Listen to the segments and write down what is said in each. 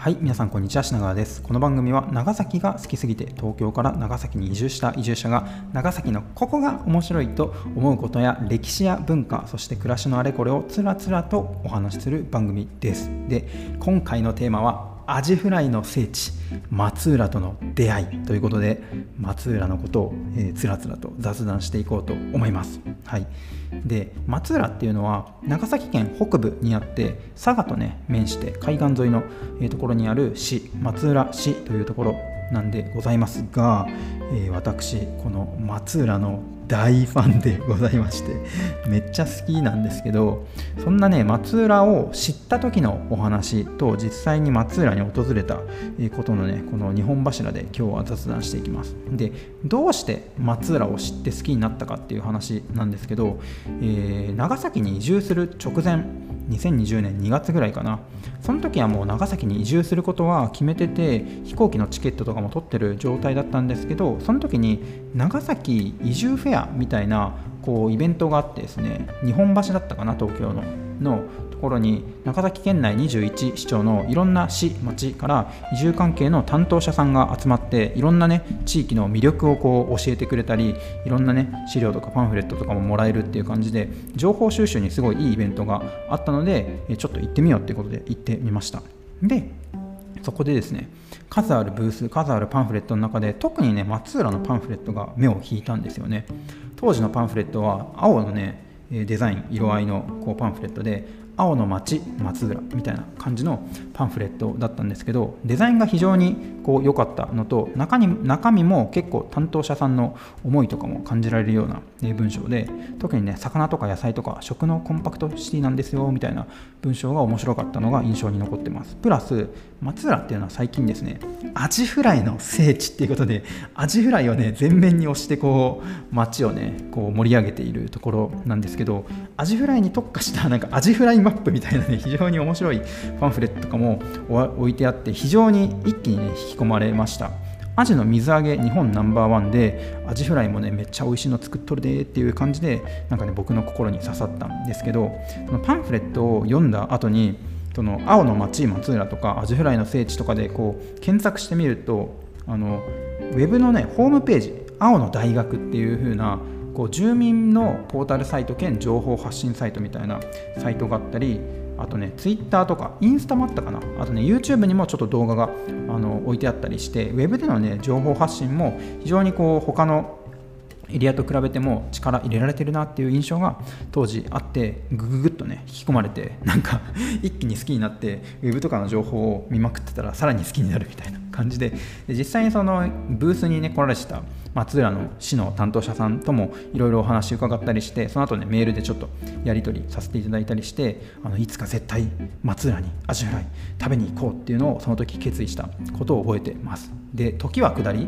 はい皆さんこんにちは品川です。この番組は長崎が好きすぎて東京から長崎に移住した移住者が長崎のここが面白いと思うことや歴史や文化そして暮らしのあれこれをつらつらとお話しする番組です。で今回のテーマはアジフライの聖地松浦との出会いということで松浦のことを、えー、つらつらと雑談していこうと思います。はい、で松浦っていうのは長崎県北部にあって佐賀とね面して海岸沿いの、えー、ところにある市松浦市というところなんでございますが、えー、私この松浦の大ファンでございましてめっちゃ好きなんですけどそんなね松浦を知った時のお話と実際に松浦に訪れたことのねこの2本柱で今日は雑談していきます。でどうして松浦を知って好きになったかっていう話なんですけど、えー、長崎に移住する直前2020年2月ぐらいかな。その時はもう長崎に移住することは決めてて飛行機のチケットとかも取ってる状態だったんですけどその時に長崎移住フェアみたいなこうイベントがあってですね日本橋だったかな東京の。のところに長崎県内21市町のいろんな市町から移住関係の担当者さんが集まっていろんなね地域の魅力をこう教えてくれたりいろんなね資料とかパンフレットとかももらえるっていう感じで情報収集にすごいいいイベントがあったのでちょっと行ってみようっていうことで行ってみました。でそこでですね数あるブース数あるパンフレットの中で特にね松浦のパンフレットが目を引いたんですよね。当時のパンフレットは青のねデザイン色合いのこうパンフレットで青の町松浦みたいな感じのパンフレットだったんですけどデザインが非常にこう良かったのと中に中身も結構担当者さんの思いとかも感じられるような文章で特にね魚とか野菜とか食のコンパクトシティなんですよみたいな文章が面白かったのが印象に残ってます。プラス松浦っていうのは最近ですねアジフライの聖地っていうことでアジフライをね全面に押してこう街をねこう盛り上げているところなんですけどアジフライに特化したなんかアジフライマップみたいなね非常に面白いパンフレットとかも置いてあって非常に一気にね引き込まれました。アジの水揚げ日本ナンバーワンでアジフライもねめっちゃ美味しいの作っとるでっていう感じでなんかね僕の心に刺さったんですけどそのパンフレットを読んだ後にその青の町松浦とかアジフライの聖地とかでこう検索してみるとあのウェブのねホームページ青の大学っていう風なこう住民のポータルサイト兼情報発信サイトみたいなサイトがあったりあとね、ツイッターとか、インスタもあったかな、あとね、YouTube にもちょっと動画があの置いてあったりして、ウェブでのね、情報発信も非常にこう他のエリアと比べても力入れられてるなっていう印象が当時あってグググッとね引き込まれてなんか 一気に好きになってウェブとかの情報を見まくってたらさらに好きになるみたいな感じで。で実際にそのブースにね来られてた松浦の市の担当者さんともいろいろお話伺ったりしてその後ねメールでちょっとやり取りさせていただいたりしてあのいつか絶対松浦にアジフライ食べに行こうっていうのをその時決意したことを覚えてます。で時は下り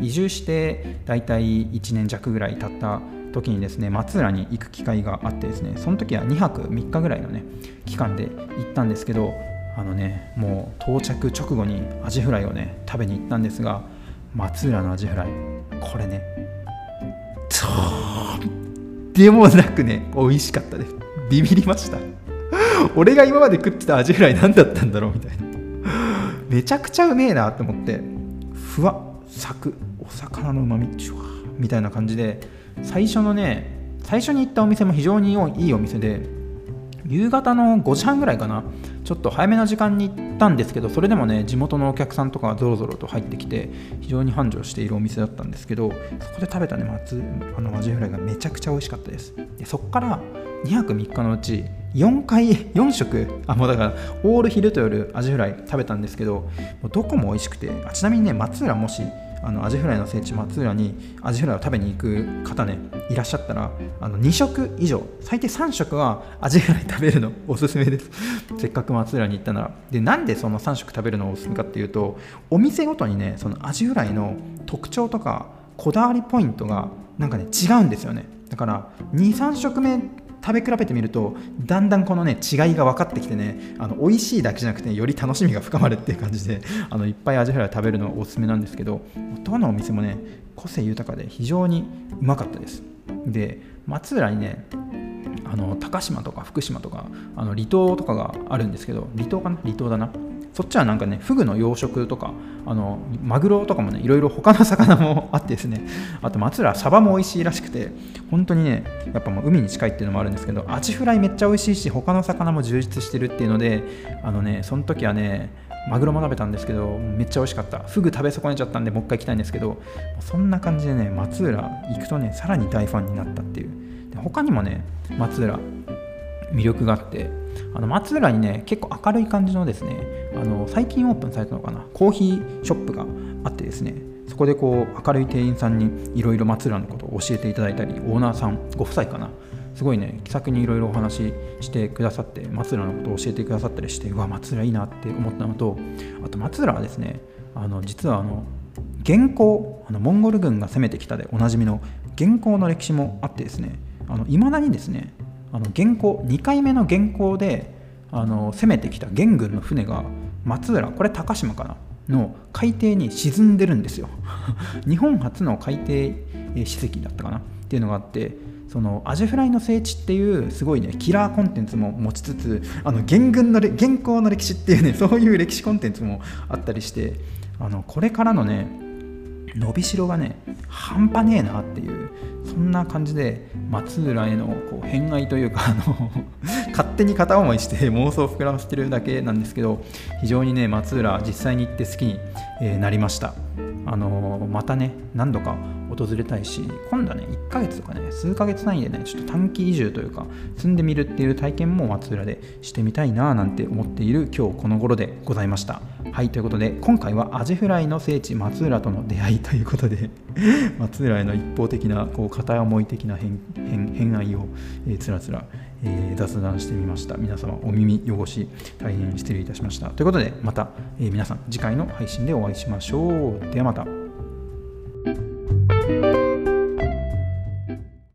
移住して大体1年弱ぐらい経った時にですね松浦に行く機会があってですねその時は2泊3日ぐらいのね期間で行ったんですけどあのねもう到着直後にアジフライをね食べに行ったんですが松浦のアジフライこれねとでもなくね美味しかったです。ビビりました。俺が今まで食ってたアジフライ何だったんだろうみたいな。めちゃくちゃうめえなと思ってふわ柵お魚のうまみみたいな感じで最初のね最初に行ったお店も非常にいいお店で夕方の5時半ぐらいかなちょっと早めの時間に行ってたんですけどそれでもね地元のお客さんとかがぞろぞろと入ってきて非常に繁盛しているお店だったんですけどそこで食べたね松あのアジフライがめちゃくちゃ美味しかったです。でそこから2泊3日のうち4回4食あもうだからオール昼と夜アジフライ食べたんですけどもうどこも美味しくてあちなみにね松浦もしあのアジフライの聖地松浦にアジフライを食べに行く方ねいらっしゃったらあの2食以上最低3食はアジフライ食べるのおすすめです。せっかく松浦に行ったなら。でなんでその3食食べるのおすすめかっていうとお店ごとにねそのアジフライの特徴とかこだわりポイントがなんかね違うんですよね。だから23食目食べ比べてみるとだんだんこのね違いが分かってきてねあの美味しいだけじゃなくてより楽しみが深まるっていう感じであのいっぱいアジフライ食べるのおすすめなんですけどどのお店もね個性豊かで非常にうまかったです。で松浦にねあの高島とか福島とかあの離島とかがあるんですけど離島かな？離島だな。そっちはなんかねフグの養殖とかあのマグロとかもねいろいろ他の魚も あってですね。あと松浦サバも美味しいらしくて本当にねやっぱもう海に近いっていうのもあるんですけどアジフライめっちゃ美味しいし他の魚も充実してるっていうのであのねその時はねマグロも食べたんですけどめっちゃ美味しかった。フグ食べ損ねちゃったんでもう一回行きたいんですけどそんな感じでね松浦行くとねさらに大ファンになったっていう。で他にもね松浦魅力があってあの松浦にね結構明るい感じのですねあの最近オープンされたのかなコーヒーショップがあってですねそこでこう明るい店員さんにいろいろ松浦のことを教えていただいたりオーナーさんご夫妻かなすごいね気さくにいろいろお話ししてくださって松浦のことを教えてくださったりしてうわ松浦いいなって思ったのとあと松浦はですねあの実はあの元寇あのモンゴル軍が攻めてきたでおなじみの元寇の歴史もあってですねいまだにですねあの元寇2回目の元寇であの攻めてきた元軍の船が松浦これ高島かなの海底に沈んでるんですよ。日本初の海底史跡だったかなっていうのがあってそのアジフライの聖地っていうすごいねキラーコンテンツも持ちつつあの元軍の元寇の歴史っていうねそういう歴史コンテンツもあったりしてあのこれからのね伸びしろがね半端ねえなっていうそんな感じで松浦へのこう偏愛というかあの 勝手に片思いして妄想を膨らませてるだけなんですけど非常にね松浦実際に行って好きになりました。あのまたね何度か訪れたいし今度はね1ヶ月とかね数ヶ月単位でねちょっと短期移住というか住んでみるっていう体験も松浦でしてみたいななんて思っている今日この頃でございました。はいということで今回はアジフライの聖地松浦との出会いということで 松浦への一方的なこう片思い的な偏偏愛を、えー、つらつら、えー、雑談してみました。皆様お耳汚し大変失礼いたしました。ということでまた、えー、皆さん次回の配信でお会いしましょう。ではまた。